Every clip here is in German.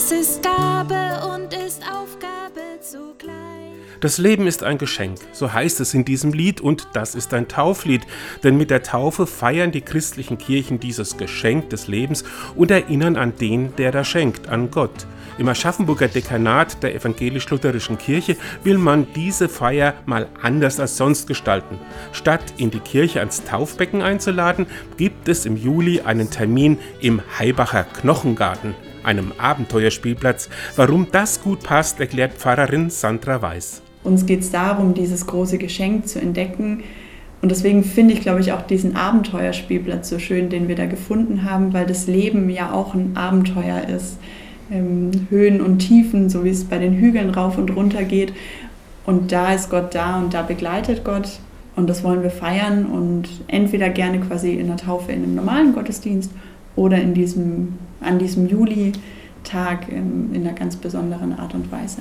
Alles ist Gabe und ist Aufgabe zugleich. Das Leben ist ein Geschenk, so heißt es in diesem Lied, und das ist ein Tauflied, denn mit der Taufe feiern die christlichen Kirchen dieses Geschenk des Lebens und erinnern an den, der da schenkt, an Gott. Im Aschaffenburger Dekanat der evangelisch-lutherischen Kirche will man diese Feier mal anders als sonst gestalten. Statt in die Kirche ans Taufbecken einzuladen, gibt es im Juli einen Termin im Heibacher Knochengarten einem Abenteuerspielplatz. Warum das gut passt, erklärt Pfarrerin Sandra Weiß. Uns geht es darum, dieses große Geschenk zu entdecken. Und deswegen finde ich, glaube ich, auch diesen Abenteuerspielplatz so schön, den wir da gefunden haben, weil das Leben ja auch ein Abenteuer ist. Ähm, Höhen und Tiefen, so wie es bei den Hügeln rauf und runter geht. Und da ist Gott da und da begleitet Gott. Und das wollen wir feiern und entweder gerne quasi in der Taufe in einem normalen Gottesdienst oder in diesem, an diesem Juli-Tag in einer ganz besonderen Art und Weise.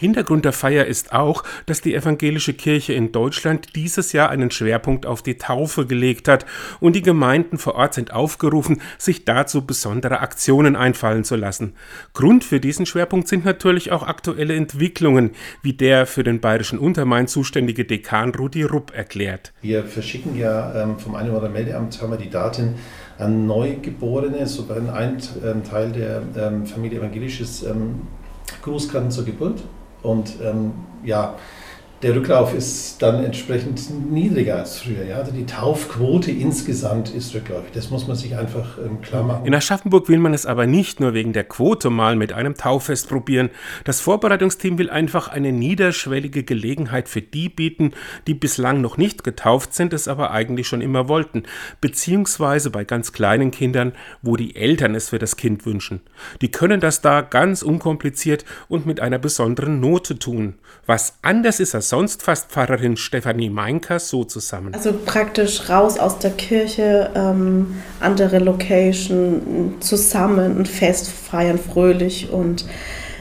Hintergrund der Feier ist auch, dass die evangelische Kirche in Deutschland dieses Jahr einen Schwerpunkt auf die Taufe gelegt hat und die Gemeinden vor Ort sind aufgerufen, sich dazu besondere Aktionen einfallen zu lassen. Grund für diesen Schwerpunkt sind natürlich auch aktuelle Entwicklungen, wie der für den bayerischen Untermain zuständige Dekan Rudi Rupp erklärt. Wir verschicken ja ähm, vom Einwohnermeldeamt haben wir die Daten an Neugeborene, sogar ein Teil der ähm, Familie Evangelisches ähm, Grußkarten zur Geburt. Und ähm, ja, der Rücklauf ist dann entsprechend niedriger als früher. Ja? Also die Taufquote insgesamt ist rückläufig. Das muss man sich einfach ähm, klar machen. In Aschaffenburg will man es aber nicht nur wegen der Quote mal mit einem Tauffest probieren. Das Vorbereitungsteam will einfach eine niederschwellige Gelegenheit für die bieten, die bislang noch nicht getauft sind, es aber eigentlich schon immer wollten. Beziehungsweise bei ganz kleinen Kindern, wo die Eltern es für das Kind wünschen. Die können das da ganz unkompliziert und mit einer besonderen Note tun. Was anders ist als sonst fasst Pfarrerin Stefanie Meinkers so zusammen. Also praktisch raus aus der Kirche, ähm, andere Location, zusammen ein Fest feiern, fröhlich und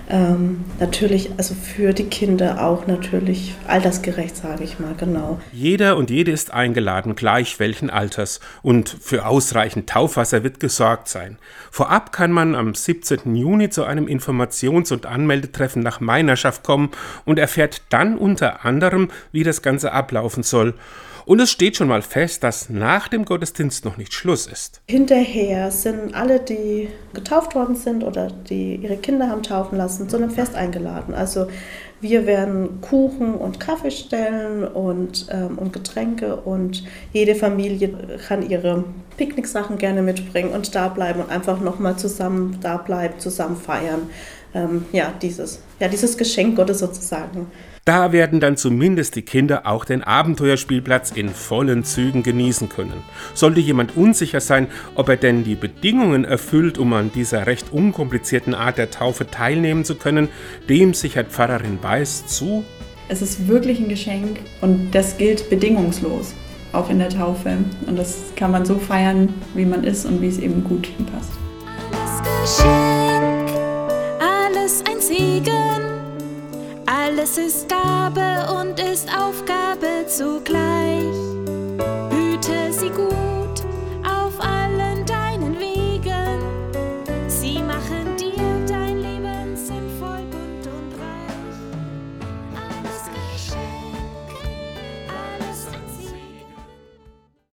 ähm, natürlich, also für die Kinder auch natürlich altersgerecht, sage ich mal, genau. Jeder und jede ist eingeladen, gleich welchen Alters. Und für ausreichend Taufwasser wird gesorgt sein. Vorab kann man am 17. Juni zu einem Informations- und Anmeldetreffen nach Meinerschaft kommen und erfährt dann unter anderem, wie das Ganze ablaufen soll. Und es steht schon mal fest, dass nach dem Gottesdienst noch nicht Schluss ist. Hinterher sind alle, die getauft worden sind oder die ihre Kinder haben taufen lassen, zu einem Fest eingeladen. Also wir werden Kuchen und Kaffee stellen und, ähm, und Getränke und jede Familie kann ihre Picknicksachen gerne mitbringen und da bleiben und einfach nochmal zusammen da bleiben, zusammen feiern. Ähm, ja, dieses, ja, dieses Geschenk Gottes sozusagen. Da werden dann zumindest die Kinder auch den Abenteuerspielplatz in vollen Zügen genießen können. Sollte jemand unsicher sein, ob er denn die Bedingungen erfüllt, um an dieser recht unkomplizierten Art der Taufe teilnehmen zu können, dem sichert Pfarrerin Weiß zu. Es ist wirklich ein Geschenk und das gilt bedingungslos, auch in der Taufe. Und das kann man so feiern, wie man ist und wie es eben gut passt. Alles ist Gabe und ist Aufgabe zugleich.